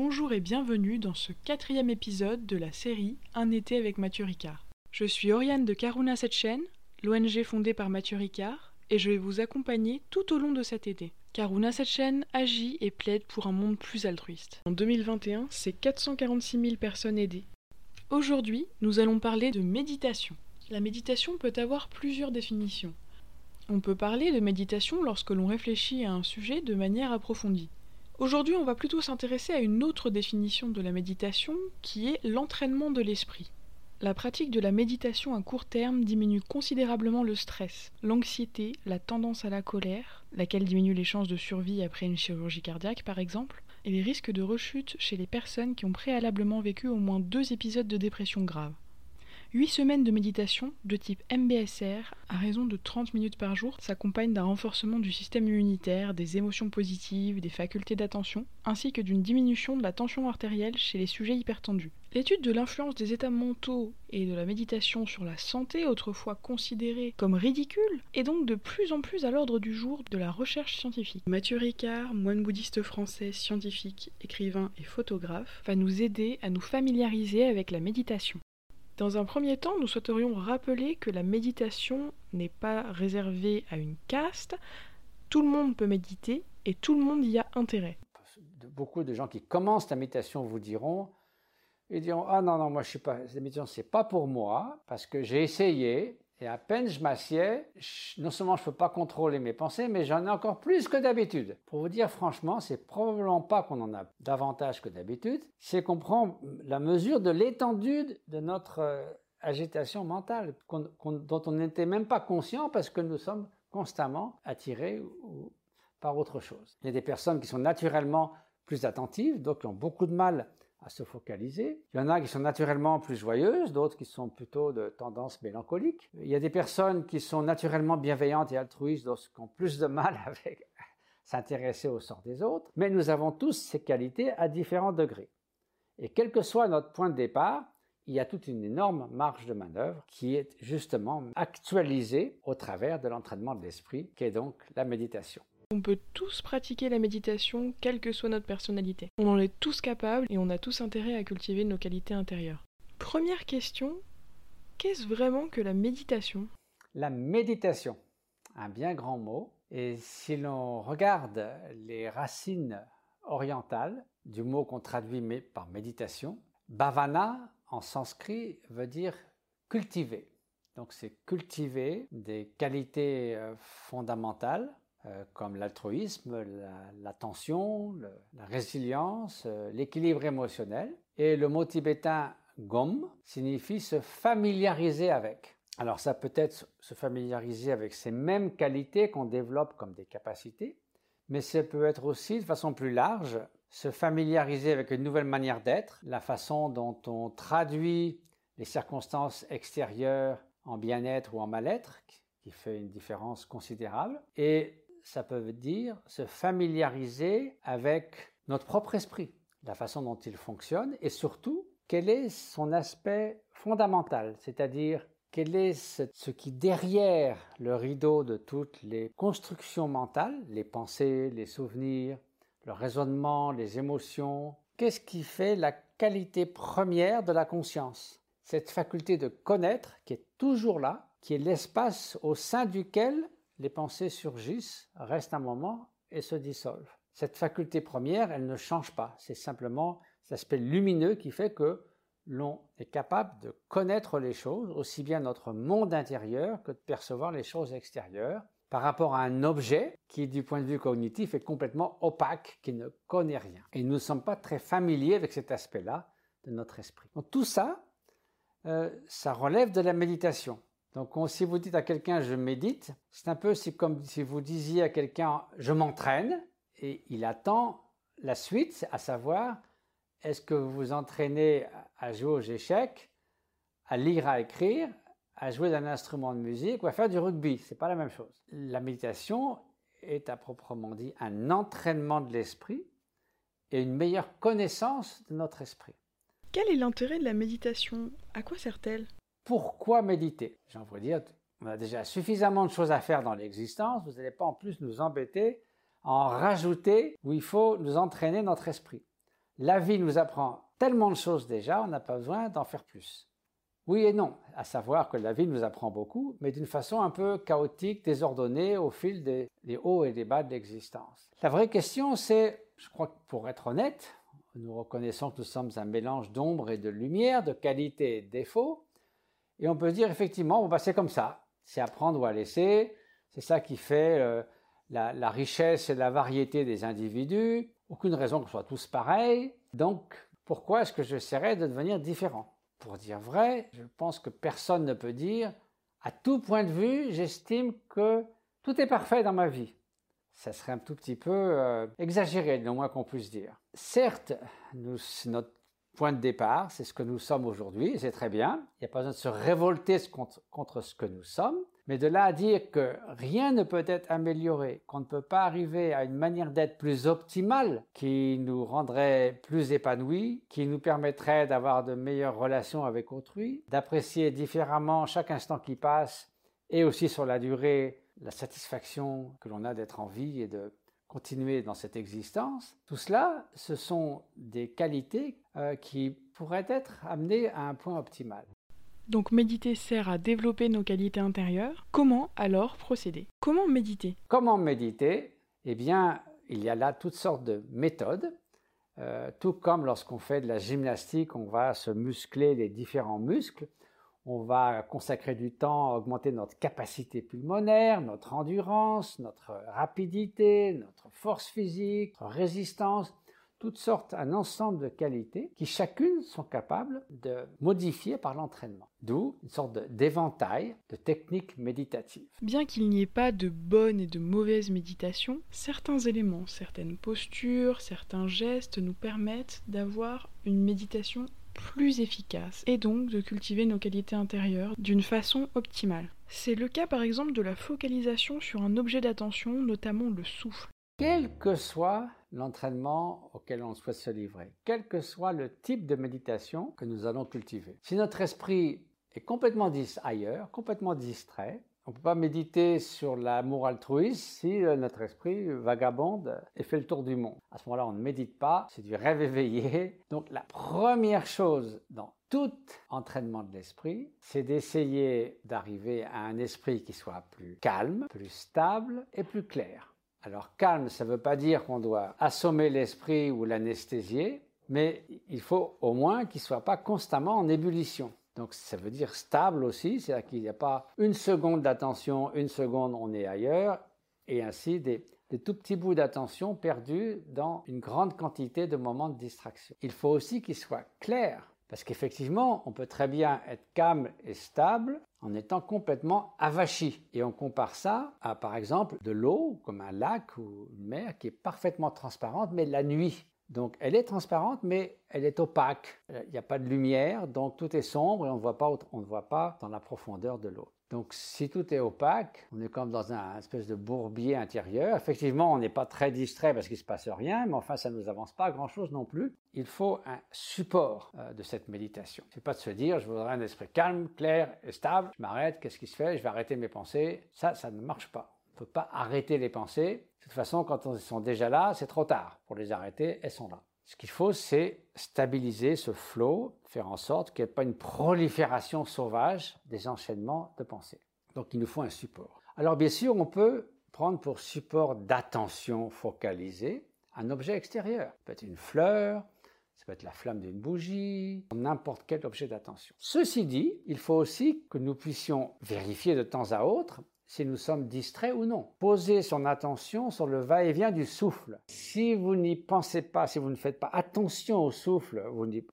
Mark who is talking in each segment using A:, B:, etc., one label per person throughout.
A: Bonjour et bienvenue dans ce quatrième épisode de la série Un été avec Mathieu Ricard. Je suis Oriane de Karuna Setchen, l'ONG fondée par Mathieu Ricard, et je vais vous accompagner tout au long de cet été. Karuna Setchen agit et plaide pour un monde plus altruiste. En 2021, c'est 446 000 personnes aidées. Aujourd'hui, nous allons parler de méditation. La méditation peut avoir plusieurs définitions. On peut parler de méditation lorsque l'on réfléchit à un sujet de manière approfondie. Aujourd'hui, on va plutôt s'intéresser à une autre définition de la méditation qui est l'entraînement de l'esprit. La pratique de la méditation à court terme diminue considérablement le stress, l'anxiété, la tendance à la colère, laquelle diminue les chances de survie après une chirurgie cardiaque par exemple, et les risques de rechute chez les personnes qui ont préalablement vécu au moins deux épisodes de dépression grave. 8 semaines de méditation de type MBSR à raison de 30 minutes par jour s'accompagnent d'un renforcement du système immunitaire, des émotions positives, des facultés d'attention, ainsi que d'une diminution de la tension artérielle chez les sujets hypertendus. L'étude de l'influence des états mentaux et de la méditation sur la santé, autrefois considérée comme ridicule, est donc de plus en plus à l'ordre du jour de la recherche scientifique. Mathieu Ricard, moine bouddhiste français, scientifique, écrivain et photographe, va nous aider à nous familiariser avec la méditation. Dans un premier temps, nous souhaiterions rappeler que la méditation n'est pas réservée à une caste. Tout le monde peut méditer et tout le monde y a intérêt.
B: Beaucoup de gens qui commencent la méditation vous diront, ils diront ah non non moi je suis pas la méditation c'est pas pour moi parce que j'ai essayé et à peine je m'assieds, non seulement je ne peux pas contrôler mes pensées, mais j'en ai encore plus que d'habitude. Pour vous dire franchement, c'est probablement pas qu'on en a davantage que d'habitude, c'est qu'on prend la mesure de l'étendue de notre euh, agitation mentale, dont on n'était même pas conscient parce que nous sommes constamment attirés par autre chose. Il y a des personnes qui sont naturellement plus attentives, donc qui ont beaucoup de mal à se focaliser. Il y en a qui sont naturellement plus joyeuses, d'autres qui sont plutôt de tendance mélancolique. Il y a des personnes qui sont naturellement bienveillantes et altruistes, d'autres qui ont plus de mal avec s'intéresser au sort des autres. Mais nous avons tous ces qualités à différents degrés. Et quel que soit notre point de départ, il y a toute une énorme marge de manœuvre qui est justement actualisée au travers de l'entraînement de l'esprit, qui est donc la méditation.
A: On peut tous pratiquer la méditation, quelle que soit notre personnalité. On en est tous capables et on a tous intérêt à cultiver nos qualités intérieures. Première question, qu'est-ce vraiment que la méditation?
B: La méditation, un bien grand mot. Et si l'on regarde les racines orientales du mot qu'on traduit par méditation, bhavana en sanskrit veut dire cultiver. Donc c'est cultiver des qualités euh, fondamentales euh, comme l'altruisme, l'attention, la, résilience, euh, l'équilibre émotionnel. Et le mot tibétain gom signifie se familiariser avec. Alors ça peut être se familiariser avec ces mêmes qualités qu'on développe comme des capacités, mais ça peut être aussi de façon plus large se familiariser avec une nouvelle manière d'être, la façon dont on traduit les circonstances extérieures en bien-être ou en mal-être, qui fait une différence considérable, ça peut dire se familiariser avec notre propre esprit, la façon dont il fonctionne et surtout quel est son aspect fondamental, c'est-à-dire quel est ce, qui derrière le rideau de toutes les constructions mentales, les pensées, les souvenirs, le raisonnement, les émotions, qu'est-ce qui fait la qualité première de la conscience? Cette faculté de connaître qui est toujours là, qui est l'espace au sein duquel les pensées surgissent, restent un moment et se dissolvent. Cette faculté première, elle ne change pas. C'est simplement cet aspect lumineux qui fait que l'on est capable de connaître les choses, aussi bien notre monde intérieur que de percevoir les choses extérieures, par rapport à un objet qui, du point de vue cognitif, est complètement opaque, qui ne connaît rien. Et nous ne sommes pas très familiers avec cet aspect-là de notre esprit. Donc tout ça, euh, ça relève de la méditation. Donc, si vous dites à quelqu'un je médite, c'est un peu comme si vous disiez à quelqu'un je m'entraîne et il attend la suite, à savoir est-ce que vous vous entraînez à jouer aux échecs, à lire, à écrire, à jouer d'un instrument de musique ou à faire du rugby? C'est pas la même chose. La méditation est à proprement dit un entraînement de l'esprit et une meilleure connaissance de notre esprit.
A: Quel est l'intérêt de la méditation? À quoi sert-elle?
B: Pourquoi méditer? J'ai envie dire, on a déjà suffisamment de choses à faire dans l'existence, vous n'allez pas en plus nous embêter en rajouter où il faut nous entraîner notre esprit. la vie nous apprend tellement de choses déjà, on n'a pas besoin d'en faire plus. Oui et non, à savoir que la vie nous apprend beaucoup, mais d'une façon un peu chaotique, désordonnée au fil des, hauts et des bas de l'existence. La vraie question, c'est, je crois que pour être honnête, nous reconnaissons que nous sommes un mélange d'ombre et de lumière, de qualité et de défaut, et on peut dire effectivement, bah, c'est comme ça, c'est à prendre ou à laisser, c'est ça qui fait euh, la, richesse et la variété des individus, aucune raison qu'on soit tous pareils, donc pourquoi est-ce que j'essaierais de devenir différent? Pour dire vrai, je pense que personne ne peut dire, à tout point de vue, j'estime que tout est parfait dans ma vie. Ça serait un tout petit peu euh, exagéré, le moins qu'on puisse dire. Certes, c'est notre point de départ, c'est ce que nous sommes aujourd'hui, c'est très bien. Il n'y a pas besoin de se révolter contre ce que nous sommes. Mais de là à dire que rien ne peut être amélioré, qu'on ne peut pas arriver à une manière d'être plus optimale qui nous rendrait plus épanouis, qui nous permettrait d'avoir de meilleures relations avec autrui, d'apprécier différemment chaque instant qui passe et aussi sur la durée la satisfaction que l'on a d'être en vie et de continuer dans cette existence, tout cela, ce sont des qualités euh, qui pourraient être amenées à un point optimal.
A: Donc méditer sert à développer nos qualités intérieures. Comment alors procéder? Comment méditer?
B: Comment méditer? Eh bien, il y a là toutes sortes de méthodes. Euh, tout comme lorsqu'on fait de la gymnastique, on va se muscler les différents muscles. On va consacrer du temps à augmenter notre capacité pulmonaire, notre endurance, notre rapidité, notre force physique, notre résistance toutes sortes, un ensemble de qualités qui chacune sont capables de modifier par l'entraînement. D'où une sorte d'éventail de, techniques méditatives.
A: Bien qu'il n'y ait pas de bonne et de mauvaise méditation, certains éléments, certaines postures, certains gestes nous permettent d'avoir une méditation plus efficace et donc de cultiver nos qualités intérieures d'une façon optimale. C'est le cas par exemple de la focalisation sur un objet d'attention, notamment le souffle.
B: Quel que soit l'entraînement auquel on souhaite se livrer, quel que soit le type de méditation que nous allons cultiver. Si notre esprit est complètement ailleurs, complètement distrait, on ne peut pas méditer sur l'amour altruiste si euh, notre esprit vagabonde et fait le tour du monde. À ce moment-là, on ne médite pas, c'est du rêve éveillé. Donc la première chose dans tout entraînement de l'esprit, c'est d'essayer d'arriver à un esprit qui soit plus calme, plus stable et plus clair. Alors calme, ça ne veut pas dire qu'on doit assommer l'esprit ou l'anesthésier, mais il faut au moins qu'il ne soit pas constamment en ébullition. Donc ça veut dire stable aussi, c'est-à-dire qu'il n'y a pas une seconde d'attention, une seconde on est ailleurs, et ainsi des, des tout petits bouts d'attention perdus dans une grande quantité de moments de distraction. Il faut aussi qu'il soit clair, parce qu'effectivement, on peut très bien être calme et stable en étant complètement avachi. Et on compare ça à, par exemple, de l'eau, comme un lac ou une mer, qui est parfaitement transparente, mais la nuit. Donc elle est transparente, mais elle est opaque. Il n'y a pas de lumière, donc tout est sombre et on, voit pas, on ne voit pas dans la profondeur de l'eau. Donc si tout est opaque, on est comme dans un espèce de bourbier intérieur. Effectivement, on n'est pas très distrait parce qu'il ne se passe rien, mais enfin ça ne nous avance pas grand-chose non plus. Il faut un support euh, de cette méditation. C'est pas de se dire je voudrais un esprit calme, clair et stable. Je m'arrête, qu'est-ce qui se fait? Je vais arrêter mes pensées. Ça, ça ne marche pas. On ne peut pas arrêter les pensées. De toute façon, quand elles sont déjà là, c'est trop tard. Pour les arrêter, elles sont là. Ce qu'il faut, c'est stabiliser ce flot, faire en sorte qu'il n'y ait pas une prolifération sauvage des enchaînements de pensées. Donc il nous faut un support. Alors bien sûr, on peut prendre pour support d'attention focalisée un objet extérieur. Ça peut être une fleur, ça peut être la flamme d'une bougie, n'importe quel objet d'attention. Ceci dit, il faut aussi que nous puissions vérifier de temps à autre si nous sommes distraits ou non. Posez son attention sur le va-et-vient du souffle. Si vous n'y pensez pas, si vous ne faites pas attention au souffle,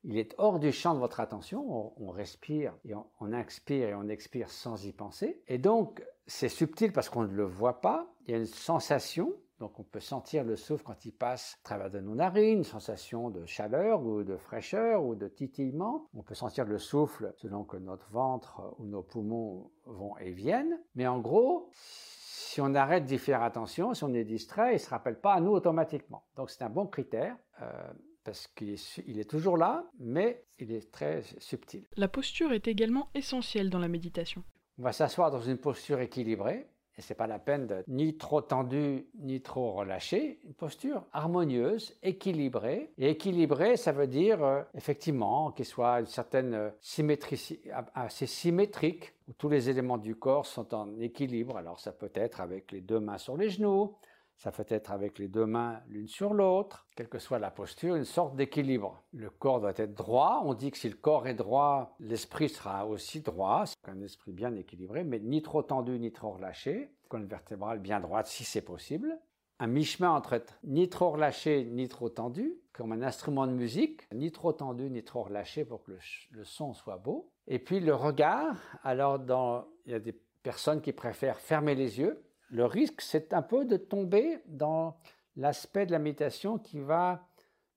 B: il est hors du champ de votre attention. On, respire et on, on inspire et on expire sans y penser. Et donc, c'est subtil parce qu'on ne le voit pas. Il y a une sensation donc on peut sentir le souffle quand il passe à travers de nos narines, une sensation de chaleur ou de fraîcheur ou de titillement. On peut sentir le souffle selon que notre ventre ou nos poumons vont et viennent. Mais en gros, si on arrête d'y faire attention, si on est distrait, il ne se rappelle pas à nous automatiquement. Donc c'est un bon critère. Euh, parce qu'il est, toujours là, mais il est très subtil.
A: La posture est également essentielle dans la méditation.
B: On va s'asseoir dans une posture équilibrée, et c'est pas la peine d'être ni trop tendu ni trop relâché, une posture harmonieuse, équilibrée. Et équilibrée, ça veut dire euh, effectivement qu'il soit une certaine euh, symétrie, assez symétrique, où tous les éléments du corps sont en équilibre. Alors ça peut être avec les deux mains sur les genoux, ça peut être avec les deux mains l'une sur l'autre, quelle que soit la posture, une sorte d'équilibre. Le corps doit être droit. On dit que si le corps est droit, l'esprit sera aussi droit. C'est un esprit bien équilibré, mais ni trop tendu ni trop relâché. Colonne vertébrale bien droite si c'est possible. Un mi-chemin entre être ni trop relâché ni trop tendu, comme un instrument de musique, ni trop tendu ni trop relâché pour que le, le son soit beau. Et puis le regard. Alors dans, il y a des personnes qui préfèrent fermer les yeux le risque, c'est un peu de tomber dans l'aspect de la méditation qui va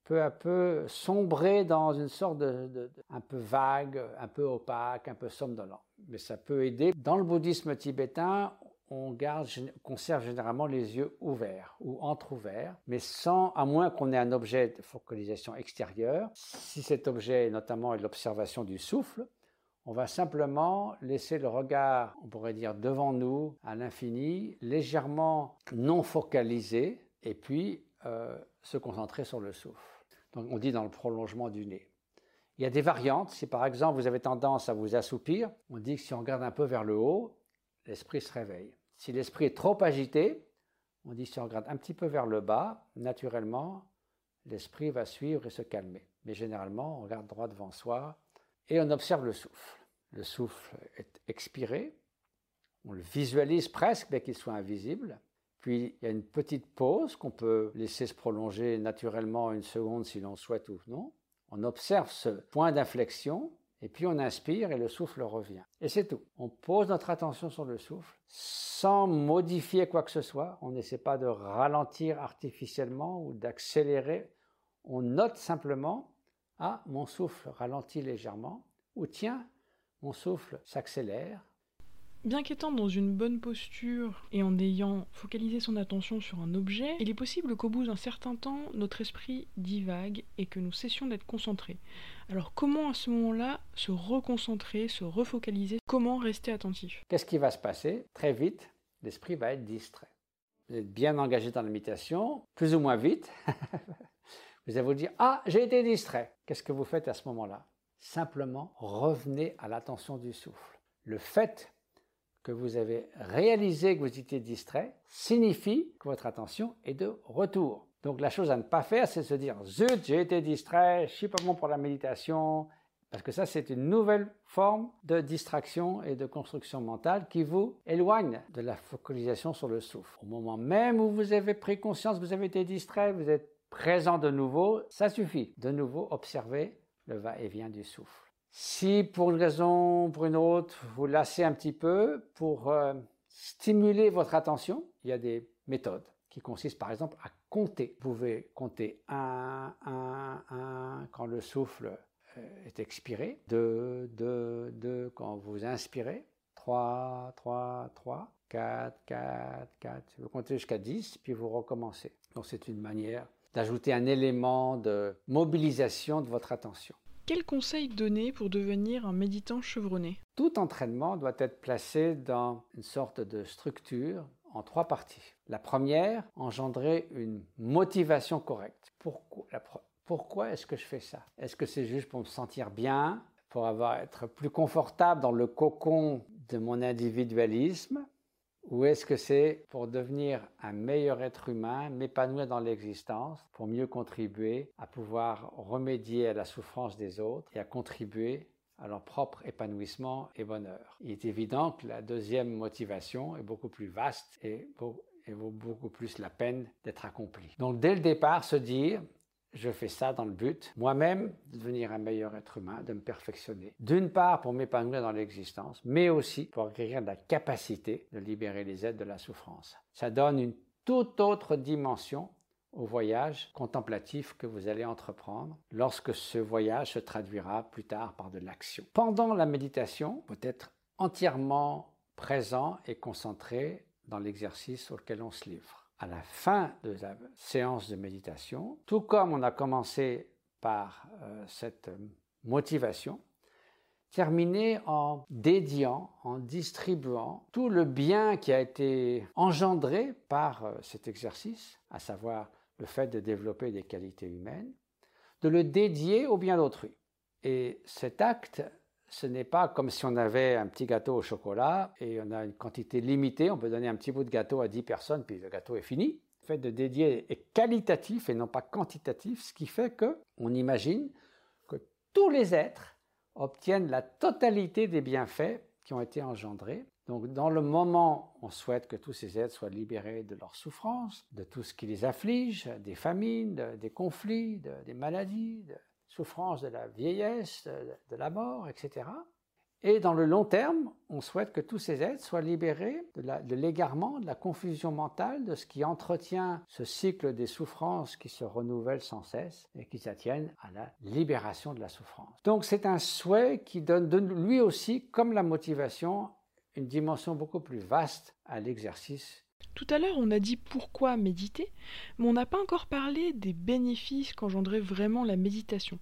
B: peu à peu sombrer dans une sorte de, un peu vague, un peu opaque, un peu somnolent. Mais ça peut aider. Dans le bouddhisme tibétain, on garde, conserve généralement les yeux ouverts ou entre-ouverts, mais sans, à moins qu'on ait un objet de focalisation extérieure. Si cet objet, notamment, est l'observation du souffle, on va simplement laisser le regard, on pourrait dire, devant nous, à l'infini, légèrement non focalisé, et puis euh, se concentrer sur le souffle. Donc on dit dans le prolongement du nez. Il y a des variantes. Si par exemple vous avez tendance à vous assoupir, on dit que si on regarde un peu vers le haut, l'esprit se réveille. Si l'esprit est trop agité, on dit que si on regarde un petit peu vers le bas, naturellement, l'esprit va suivre et se calmer. Mais généralement, on regarde droit devant soi et on observe le souffle. Le souffle est expiré, on le visualise presque, bien qu'il soit invisible. Puis il y a une petite pause qu'on peut laisser se prolonger naturellement une seconde si l'on souhaite ou non. On observe ce point d'inflexion et puis on inspire et le souffle revient. Et c'est tout. On pose notre attention sur le souffle sans modifier quoi que ce soit. On n'essaie pas de ralentir artificiellement ou d'accélérer. On note simplement, ah, mon souffle ralentit légèrement, ou tiens, mon souffle s'accélère.
A: Bien qu'étant dans une bonne posture et en ayant focalisé son attention sur un objet, il est possible qu'au bout d'un certain temps, notre esprit divague et que nous cessions d'être concentrés. Alors comment à ce moment-là se reconcentrer, se refocaliser? Comment rester attentif?
B: Qu'est-ce qui va se passer? Très vite, l'esprit va être distrait. Vous êtes bien engagé dans la méditation, plus ou moins vite. vous allez vous dire Ah, j'ai été distrait. Qu'est-ce que vous faites à ce moment-là? Simplement, revenez à l'attention du souffle. Le fait que vous avez réalisé que vous étiez distrait signifie que votre attention est de retour. Donc la chose à ne pas faire, c'est se dire zut, j'ai été distrait, je suis pas bon pour la méditation, parce que ça c'est une nouvelle forme de distraction et de construction mentale qui vous éloigne de la focalisation sur le souffle. Au moment même où vous avez pris conscience vous avez été distrait, vous êtes présent de nouveau, ça suffit. De nouveau, observer le va-et-vient du souffle. Si pour une raison ou pour une autre, vous lassez un petit peu, pour euh, stimuler votre attention, il y a des méthodes qui consistent par exemple à compter. Vous pouvez compter 1, 1, 1 quand le souffle euh, est expiré, 2, 2, 2 quand vous inspirez, 3, 3, 3, 4, 4, 4. Vous comptez jusqu'à 10, puis vous recommencez. Donc c'est une manière d'ajouter un élément de mobilisation de votre attention.
A: Quel conseil donner pour devenir un méditant chevronné?
B: Tout entraînement doit être placé dans une sorte de structure en trois parties. La première, engendrer une motivation correcte. Pourquoi, pourquoi est-ce que je fais ça? Est-ce que c'est juste pour me sentir bien, pour avoir, être plus confortable dans le cocon de mon individualisme? Ou est-ce que c'est pour devenir un meilleur être humain, m'épanouir dans l'existence, pour mieux contribuer à pouvoir remédier à la souffrance des autres et à contribuer à leur propre épanouissement et bonheur? Il est évident que la deuxième motivation est beaucoup plus vaste et vaut beaucoup plus la peine d'être accomplie. Donc dès le départ, se dire, je fais ça dans le but, moi-même, de devenir un meilleur être humain, de me perfectionner. D'une part, pour m'épanouir dans l'existence, mais aussi pour acquérir la capacité de libérer les aides de la souffrance. Ça donne une toute autre dimension au voyage contemplatif que vous allez entreprendre lorsque ce voyage se traduira plus tard par de l'action. Pendant la méditation, peut être entièrement présent et concentré dans l'exercice auquel on se livre à la fin de la séance de méditation, tout comme on a commencé par euh, cette motivation, terminer en dédiant, en distribuant tout le bien qui a été engendré par euh, cet exercice, à savoir le fait de développer des qualités humaines, de le dédier au bien d'autrui. Et cet acte, ce n'est pas comme si on avait un petit gâteau au chocolat et on a une quantité limitée, on peut donner un petit bout de gâteau à 10 personnes, puis le gâteau est fini. Le fait de dédier est qualitatif et non pas quantitatif, ce qui fait que on imagine que tous les êtres obtiennent la totalité des bienfaits qui ont été engendrés. Donc dans le moment, on souhaite que tous ces êtres soient libérés de leurs souffrances, de tout ce qui les afflige, des famines, des conflits, des maladies, souffrances de la vieillesse, de la mort, etc. Et dans le long terme, on souhaite que tous ces êtres soient libérés de l'égarement, de la confusion mentale, de ce qui entretient ce cycle des souffrances qui se renouvellent sans cesse et qui s'attiennent à la libération de la souffrance. Donc c'est un souhait qui donne lui aussi, comme la motivation, une dimension beaucoup plus vaste à l'exercice
A: tout à l'heure, on a dit pourquoi méditer, mais on n'a pas encore parlé des bénéfices qu'engendrait vraiment la méditation.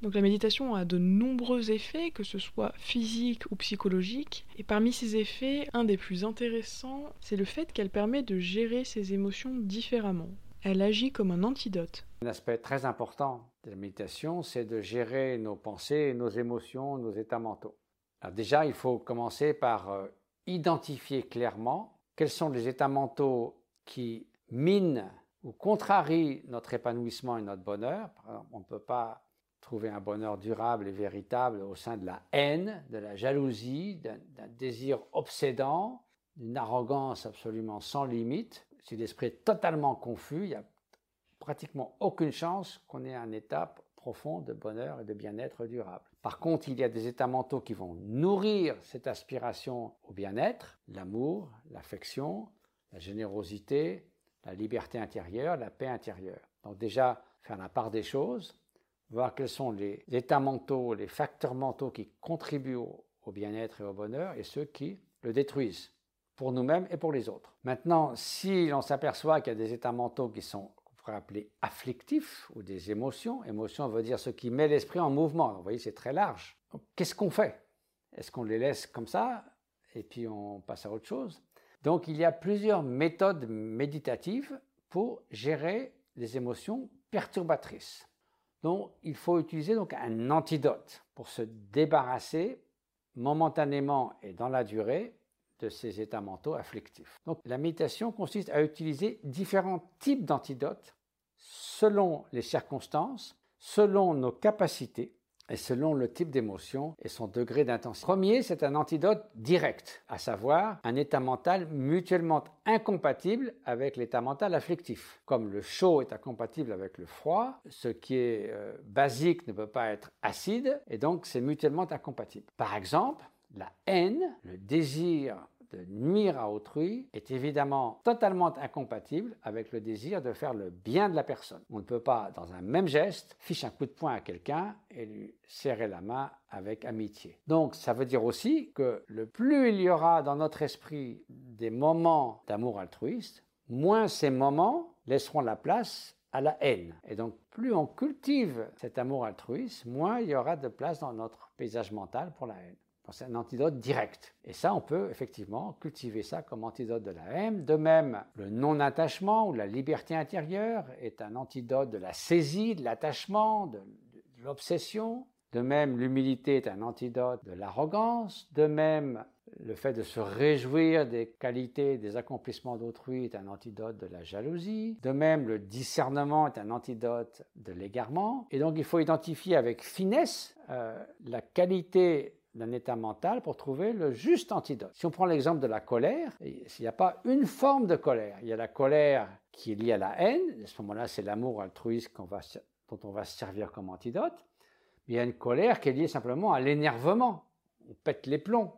A: Donc la méditation a de nombreux effets, que ce soit physiques ou psychologiques, et parmi ces effets, un des plus intéressants, c'est le fait qu'elle permet de gérer ses émotions différemment. Elle agit comme un antidote.
B: Un aspect très important de la méditation, c'est de gérer nos pensées, nos émotions, nos états mentaux. Alors déjà, il faut commencer par euh, identifier clairement quels sont les états mentaux qui minent ou contrarient notre épanouissement et notre bonheur. on ne peut pas trouver un bonheur durable et véritable au sein de la haine, de la jalousie, d'un désir obsédant, d'une arrogance absolument sans limite. Si l'esprit est totalement confus, il n'y a pratiquement aucune chance qu'on ait un état profond de bonheur et de bien-être durable. Par contre, il y a des états mentaux qui vont nourrir cette aspiration au bien-être, l'amour, l'affection, la générosité, la liberté intérieure, la paix intérieure. Donc déjà, faire la part des choses, voir quels sont les états mentaux, les facteurs mentaux qui contribuent au, bien-être et au bonheur et ceux qui le détruisent pour nous-mêmes et pour les autres. Maintenant, si l'on s'aperçoit qu'il y a des états mentaux qui sont pourrait appeler afflictifs ou des émotions, émotion veut dire ce qui met l'esprit en mouvement. Vous voyez, c'est très large. Qu'est-ce qu'on fait? Est-ce qu'on les laisse comme ça et puis on passe à autre chose? Donc il y a plusieurs méthodes méditatives pour gérer les émotions perturbatrices. Donc, il faut utiliser donc un antidote pour se débarrasser momentanément et dans la durée de ces états mentaux afflictifs. Donc, la méditation consiste à utiliser différents types d'antidotes selon les circonstances, selon nos capacités et selon le type d'émotion et son degré d'intensité. Premier, c'est un antidote direct, à savoir un état mental mutuellement incompatible avec l'état mental afflictif. Comme le chaud est incompatible avec le froid, ce qui est euh, basique ne peut pas être acide, et donc c'est mutuellement incompatible. Par exemple, la haine, le désir de nuire à autrui est évidemment totalement incompatible avec le désir de faire le bien de la personne. On ne peut pas, dans un même geste, ficher un coup de poing à quelqu'un et lui serrer la main avec amitié. Donc ça veut dire aussi que le plus il y aura dans notre esprit des moments d'amour altruiste, moins ces moments laisseront la place à la haine. Et donc, plus on cultive cet amour altruiste, moins il y aura de place dans notre paysage mental pour la haine. C'est un antidote direct. Et ça, on peut effectivement cultiver ça comme antidote de la haine. De même, le non-attachement ou la liberté intérieure est un antidote de la saisie, de l'attachement, de, l'obsession. De même, l'humilité est un antidote de l'arrogance. De même, le fait de se réjouir des qualités, des accomplissements d'autrui est un antidote de la jalousie. De même, le discernement est un antidote de l'égarement. Et donc, il faut identifier avec finesse euh, la qualité d'un état mental pour trouver le juste antidote. Si on prend l'exemple de la colère, il n'y a pas une forme de colère. Il y a la colère qui est liée à la haine. À ce moment-là, c'est l'amour altruiste dont on va se servir comme antidote. Mais il y a une colère qui est liée simplement à l'énervement. On pète les plombs.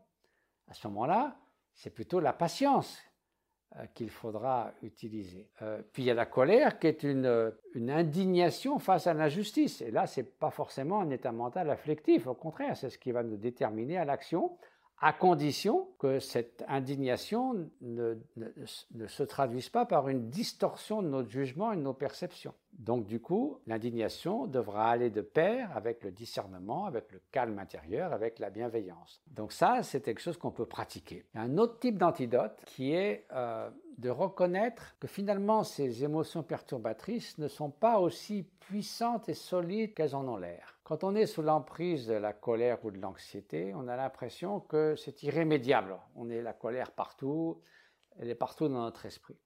B: À ce moment-là, c'est plutôt la patience qu'il faudra utiliser. Euh, puis il y a la colère qui est une, une indignation face à l'injustice. Et là, ce n'est pas forcément un état mental afflictif, au contraire, c'est ce qui va nous déterminer à l'action, à condition que cette indignation ne, ne, se traduise pas par une distorsion de notre jugement et de nos perceptions. Donc du coup, l'indignation devra aller de pair avec le discernement, avec le calme intérieur, avec la bienveillance. Donc ça, c'est quelque chose qu'on peut pratiquer. Un autre type d'antidote qui est euh, de reconnaître que finalement ces émotions perturbatrices ne sont pas aussi puissantes et solides qu'elles en ont l'air. Quand on est sous l'emprise de la colère ou de l'anxiété, on a l'impression que c'est irrémédiable. On est la colère partout, elle est partout dans notre esprit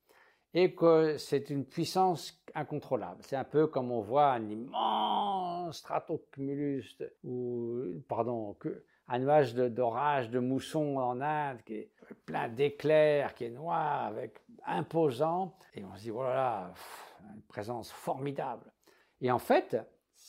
B: et que c'est une puissance incontrôlable. C'est un peu comme on voit un immense stratocumulus, ou, pardon, un nuage d'orage, de, mousson en Inde, qui est plein d'éclairs, qui est noir, avec imposant, et on se dit, voilà, oh une présence formidable. Et en fait,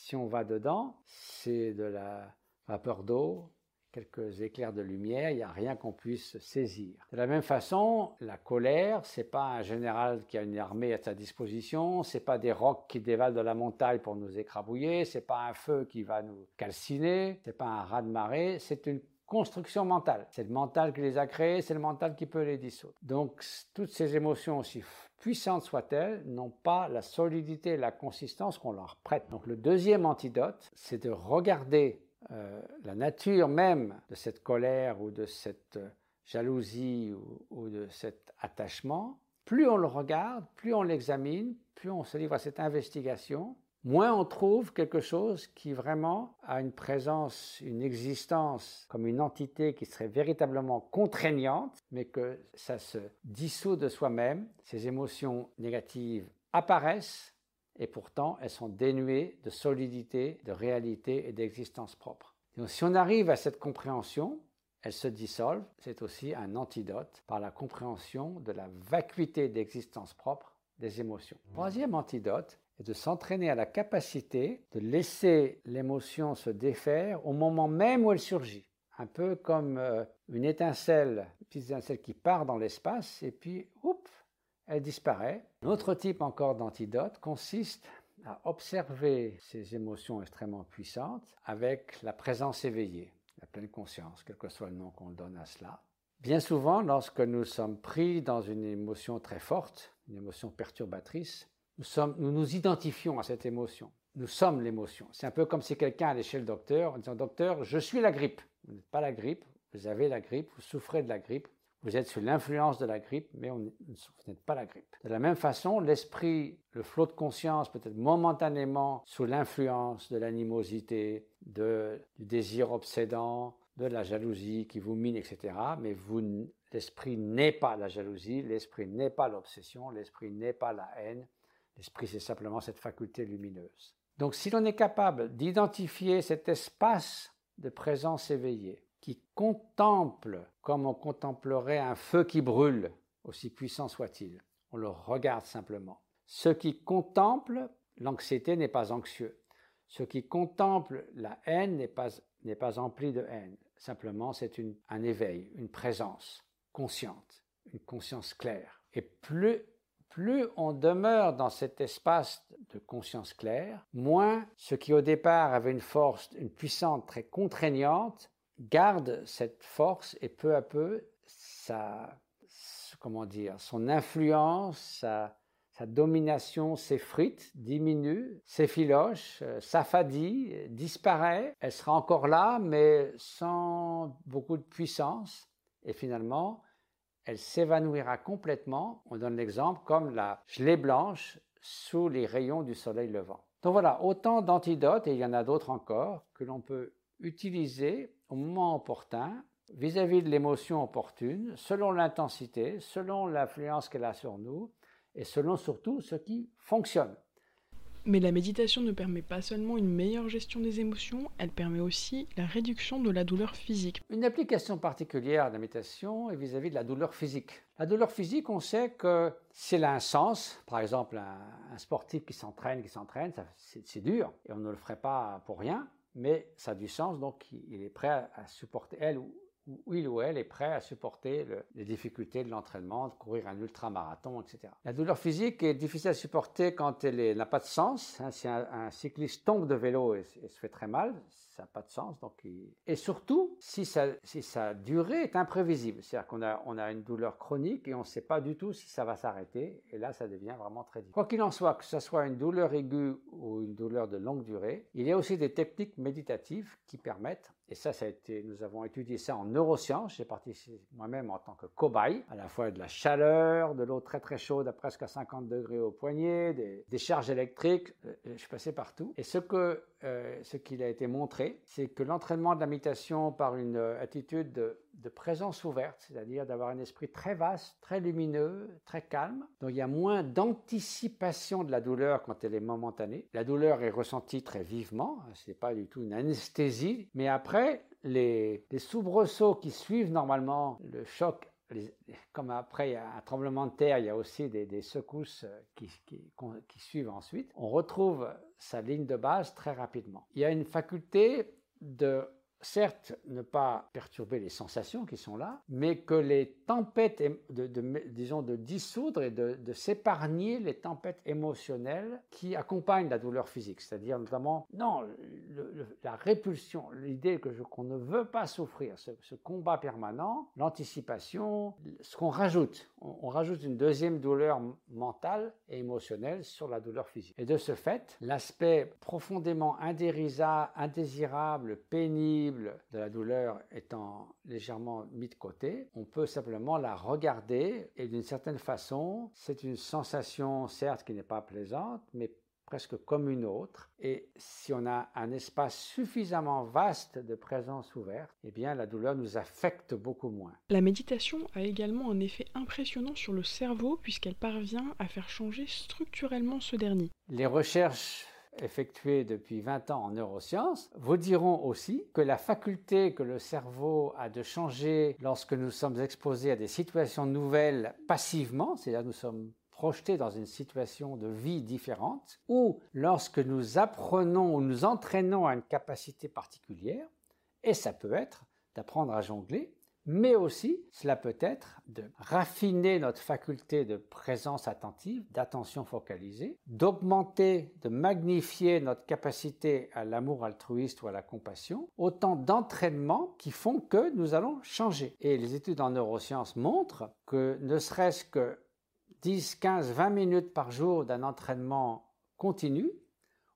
B: si on va dedans, c'est de la vapeur d'eau, quelques éclairs de lumière, il n'y a rien qu'on puisse saisir. De la même façon, la colère, c'est pas un général qui a une armée à sa disposition, c'est pas des rocs qui dévalent de la montagne pour nous écrabouiller, c'est pas un feu qui va nous calciner, c'est pas un raz de marée, c'est une construction mentale. C'est le mental qui les a créés, c'est le mental qui peut les dissoudre. Donc toutes ces émotions aussi puissantes soient-elles, n'ont pas la solidité et la consistance qu'on leur prête. Donc le deuxième antidote, c'est de regarder euh, la nature même de cette colère ou de cette jalousie ou, de cet attachement, plus on le regarde, plus on l'examine, plus on se livre à cette investigation, moins on trouve quelque chose qui vraiment a une présence, une existence comme une entité qui serait véritablement contraignante, mais que ça se dissout de soi-même, ces émotions négatives apparaissent et pourtant elles sont dénuées de solidité, de réalité et d'existence propre. Donc, si on arrive à cette compréhension, elles se dissolvent, c'est aussi un antidote par la compréhension de la vacuité d'existence propre des émotions. troisième antidote est de s'entraîner à la capacité de laisser l'émotion se défaire au moment même où elle surgit. Un peu comme euh, une étincelle, une petite étincelle qui part dans l'espace et puis, oups, elle disparaît. Un autre type encore d'antidote consiste à observer ces émotions extrêmement puissantes avec la présence éveillée, la pleine conscience, quel que soit le nom qu'on donne à cela. Bien souvent, lorsque nous sommes pris dans une émotion très forte, une émotion perturbatrice, nous, nous, identifions à cette émotion. Nous sommes l'émotion. C'est un peu comme si quelqu'un allait chez le docteur en disant Docteur, je suis la grippe. Vous n'êtes pas la grippe, vous avez la grippe, vous souffrez de la grippe, vous êtes sous l'influence de la grippe, mais vous n'êtes pas la grippe. De la même façon, l'esprit, le flot de conscience peut être momentanément sous l'influence de l'animosité, du désir obsédant, de la jalousie qui vous mine, etc. Mais l'esprit n'est pas la jalousie, l'esprit n'est pas l'obsession, l'esprit n'est pas la haine. L'esprit, c'est simplement cette faculté lumineuse. Donc, si l'on est capable d'identifier cet espace de présence éveillée, qui contemple comme on contemplerait un feu qui brûle, aussi puissant soit-il. On le regarde simplement. Ce qui contemple l'anxiété n'est pas anxieux. Ce qui contemple la haine n'est pas, n'est pas empli de haine. Simplement, c'est un éveil, une présence consciente, une conscience claire. Et plus, plus on demeure dans cet espace de conscience claire, moins ce qui au départ avait une force, une puissance très contraignante, garde cette force et peu à peu, sa, comment dire, son influence, sa, domination s'effrite, diminue, s'effiloche, euh, s'affadit, disparaît. Elle sera encore là, mais sans beaucoup de puissance. Et finalement, elle s'évanouira complètement. On donne l'exemple comme la gelée blanche sous les rayons du soleil levant. Donc voilà, autant d'antidotes, et il y en a d'autres encore, que l'on peut utiliser au moment opportun, vis-à-vis de l'émotion opportune, selon l'intensité, selon l'influence qu'elle a sur nous, et selon surtout ce qui fonctionne.
A: Mais la méditation ne permet pas seulement une meilleure gestion des émotions, elle permet aussi la réduction de la douleur physique.
B: Une application particulière de la méditation est vis-à-vis de la douleur physique. La douleur physique, on sait que si elle a un sens, par exemple un, sportif qui s'entraîne, qui s'entraîne, c'est dur, et on ne le ferait pas pour rien, mais ça a du sens, donc il est prêt à, supporter, elle ou, il ou elle est prêt à supporter les difficultés de l'entraînement, de courir un ultramarathon, etc. La douleur physique est difficile à supporter quand elle n'a pas de sens. Hein. si un, cycliste tombe de vélo et, se fait très mal, ça n'a pas de sens. Donc, Et surtout, si, ça, si sa durée est imprévisible, c'est-à-dire qu'on a, on a une douleur chronique et on ne sait pas du tout si ça va s'arrêter, et là, ça devient vraiment très difficile. Quoi qu'il en soit, que ce soit une douleur aiguë ou une douleur de longue durée, il y a aussi des techniques méditatives qui permettent et ça, ça a été, nous avons étudié ça en neurosciences. J'ai participé moi-même en tant que cobaye, à la fois de la chaleur, de l'eau très très chaude à presque à 50 degrés au poignet, des, charges électriques. Euh, je suis passé partout. Et ce que euh, ce qu'il a été montré, c'est que l'entraînement de la méditation par une euh, attitude de, présence ouverte, c'est-à-dire d'avoir un esprit très vaste, très lumineux, très calme, donc il y a moins d'anticipation de la douleur quand elle est momentanée. La douleur est ressentie très vivement, hein, ce n'est pas du tout une anesthésie, mais après, les, les soubresauts qui suivent normalement le choc comme après un tremblement de terre, il y a aussi des, secousses euh, qui, suivent ensuite. On retrouve sa ligne de base très rapidement. Il y a une faculté de certes ne pas perturber les sensations qui sont là, mais que les tempêtes, de, disons, de dissoudre et de, s'épargner les tempêtes émotionnelles qui accompagnent la douleur physique, c'est-à-dire notamment, non, la répulsion, l'idée que qu'on ne veut pas souffrir, ce, combat permanent, l'anticipation, ce qu'on rajoute, on, rajoute une deuxième douleur mentale et émotionnelle sur la douleur physique. Et de ce fait, l'aspect profondément indésirable, pénible, de la douleur étant légèrement mis de côté, on peut simplement la regarder et d'une certaine façon, c'est une sensation certes qui n'est pas plaisante, mais presque comme une autre. Et si on a un espace suffisamment vaste de présence ouverte, eh bien la douleur nous affecte beaucoup moins.
A: La méditation a également un effet impressionnant sur le cerveau puisqu'elle parvient à faire changer structurellement ce dernier.
B: Les recherches effectués depuis 20 ans en neurosciences vous diront aussi que la faculté que le cerveau a de changer lorsque nous sommes exposés à des situations nouvelles passivement, c'est-à-dire nous sommes projetés dans une situation de vie différente, ou lorsque nous apprenons ou nous entraînons à une capacité particulière, et ça peut être d'apprendre à jongler, mais aussi cela peut être de raffiner notre faculté de présence attentive, d'attention focalisée, d'augmenter, de magnifier notre capacité à l'amour altruiste ou à la compassion, autant d'entraînements qui font que nous allons changer. Et les études en neurosciences montrent que ne serait-ce que 10, 15, 20 minutes par jour d'un entraînement continu,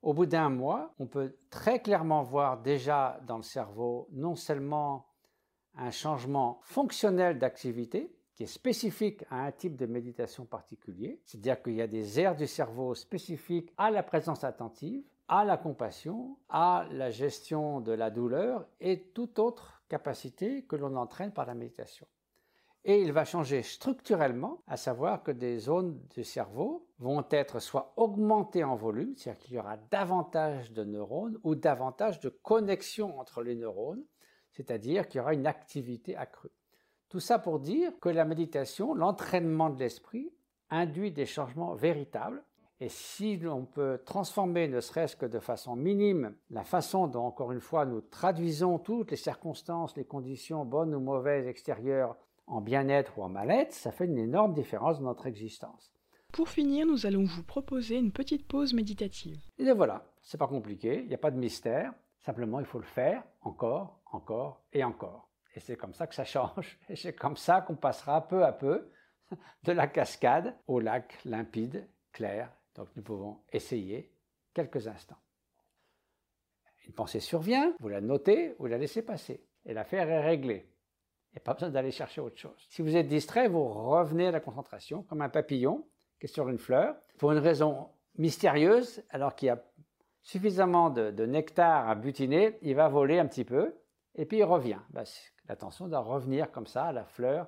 B: au bout d'un mois, on peut très clairement voir déjà dans le cerveau non seulement un changement fonctionnel d'activité qui est spécifique à un type de méditation particulier, c'est-à-dire qu'il y a des aires du cerveau spécifiques à la présence attentive, à la compassion, à la gestion de la douleur et toute autre capacité que l'on entraîne par la méditation. Et il va changer structurellement, à savoir que des zones du cerveau vont être soit augmentées en volume, c'est-à-dire qu'il y aura davantage de neurones ou davantage de connexions entre les neurones, c'est-à-dire qu'il y aura une activité accrue. Tout ça pour dire que la méditation, l'entraînement de l'esprit, induit des changements véritables. Et si l'on peut transformer, ne serait-ce que de façon minime, la façon dont, encore une fois, nous traduisons toutes les circonstances, les conditions bonnes ou mauvaises extérieures en bien-être ou en mal-être, ça fait une énorme différence dans notre existence.
A: Pour finir, nous allons vous proposer une petite pause méditative.
B: Et voilà, c'est pas compliqué, il n'y a pas de mystère. Simplement, il faut le faire encore, encore et encore. Et c'est comme ça que ça change. Et c'est comme ça qu'on passera peu à peu de la cascade au lac limpide, clair. Donc nous pouvons essayer quelques instants. Une pensée survient, vous la notez, vous la laissez passer. Et l'affaire est réglée. Il n'y a pas besoin d'aller chercher autre chose. Si vous êtes distrait, vous revenez à la concentration, comme un papillon qui est sur une fleur, pour une raison mystérieuse, alors qu'il y a suffisamment de, nectar à butiner, il va voler un petit peu et puis il revient. Bah, l'attention doit revenir comme ça à la fleur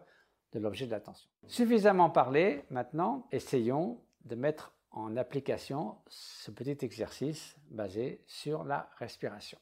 B: de l'objet de l'attention. Suffisamment parlé, maintenant, essayons de mettre en application ce petit exercice basé sur la respiration.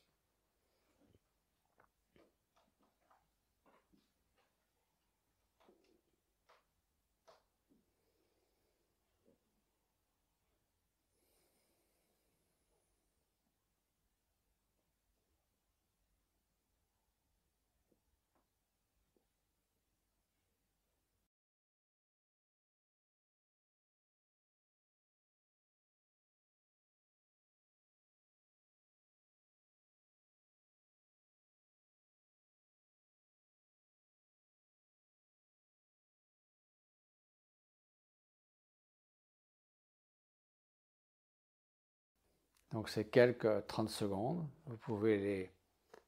B: Donc c'est quelques 30 secondes. Vous pouvez les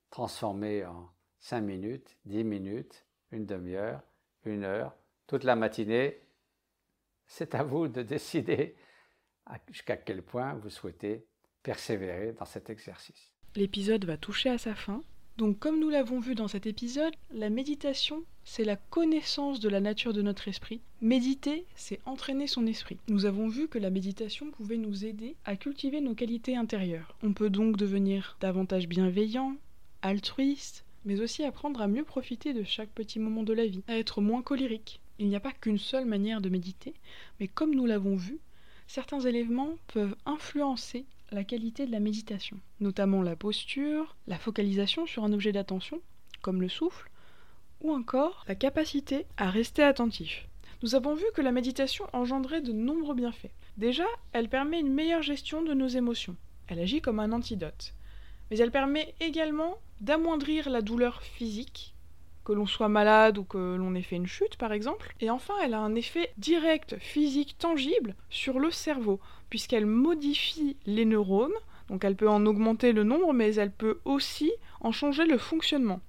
B: transformer en 5 minutes, 10 minutes, une demi-heure, une heure, toute la matinée. C'est à vous de décider jusqu'à quel point vous souhaitez persévérer dans cet exercice.
A: L'épisode va toucher à sa fin. Donc comme nous l'avons vu dans cet épisode, la méditation, c'est la connaissance de la nature de notre esprit. Méditer, c'est entraîner son esprit. Nous avons vu que la méditation pouvait nous aider à cultiver nos qualités intérieures. On peut donc devenir davantage bienveillant, altruiste, mais aussi apprendre à mieux profiter de chaque petit moment de la vie, à être moins colérique. Il n'y a pas qu'une seule manière de méditer, mais comme nous l'avons vu, certains éléments peuvent influencer la qualité de la méditation, notamment la posture, la focalisation sur un objet d'attention, comme le souffle, ou encore la capacité à rester attentif. Nous avons vu que la méditation engendrait de nombreux bienfaits. Déjà, elle permet une meilleure gestion de nos émotions. Elle agit comme un antidote. Mais elle permet également d'amoindrir la douleur physique, que l'on soit malade ou que l'on ait fait une chute par exemple. Et enfin, elle a un effet direct, physique, tangible sur le cerveau, puisqu'elle modifie les neurones, donc elle peut en augmenter le nombre, mais elle peut aussi en changer le fonctionnement.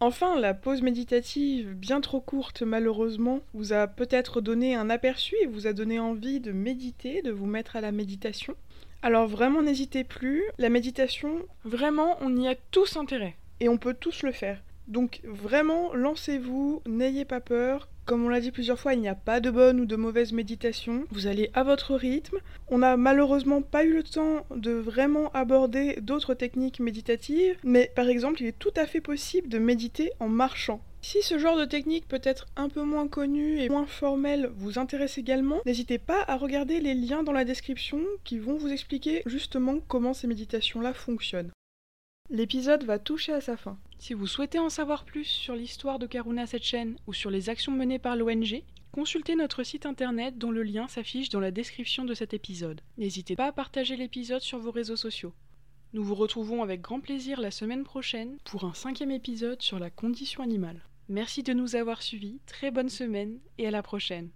A: Enfin, la pause méditative, bien trop courte malheureusement, vous a peut-être donné un aperçu et vous a donné envie de méditer, de vous mettre à la méditation. Alors vraiment n'hésitez plus, la méditation, vraiment on y a tous intérêt et on peut tous le faire. Donc vraiment lancez-vous, n'ayez pas peur, comme on l'a dit plusieurs fois, il n'y a pas de bonne ou de mauvaise méditation. Vous allez à votre rythme. On n'a malheureusement pas eu le temps de vraiment aborder d'autres techniques méditatives, mais par exemple, il est tout à fait possible de méditer en marchant. Si ce genre de technique peut être un peu moins connu et moins formel vous intéresse également, n'hésitez pas à regarder les liens dans la description qui vont vous expliquer justement comment ces méditations-là fonctionnent. L'épisode va toucher à sa fin. Si vous souhaitez en savoir plus sur l'histoire de Karuna chaîne ou sur les actions menées par l'ONG, consultez notre site internet dont le lien s'affiche dans la description de cet épisode. N'hésitez pas à partager l'épisode sur vos réseaux sociaux. Nous vous retrouvons avec grand plaisir la semaine prochaine pour un cinquième épisode sur la condition animale. Merci de nous avoir suivis, très bonne semaine et à la prochaine.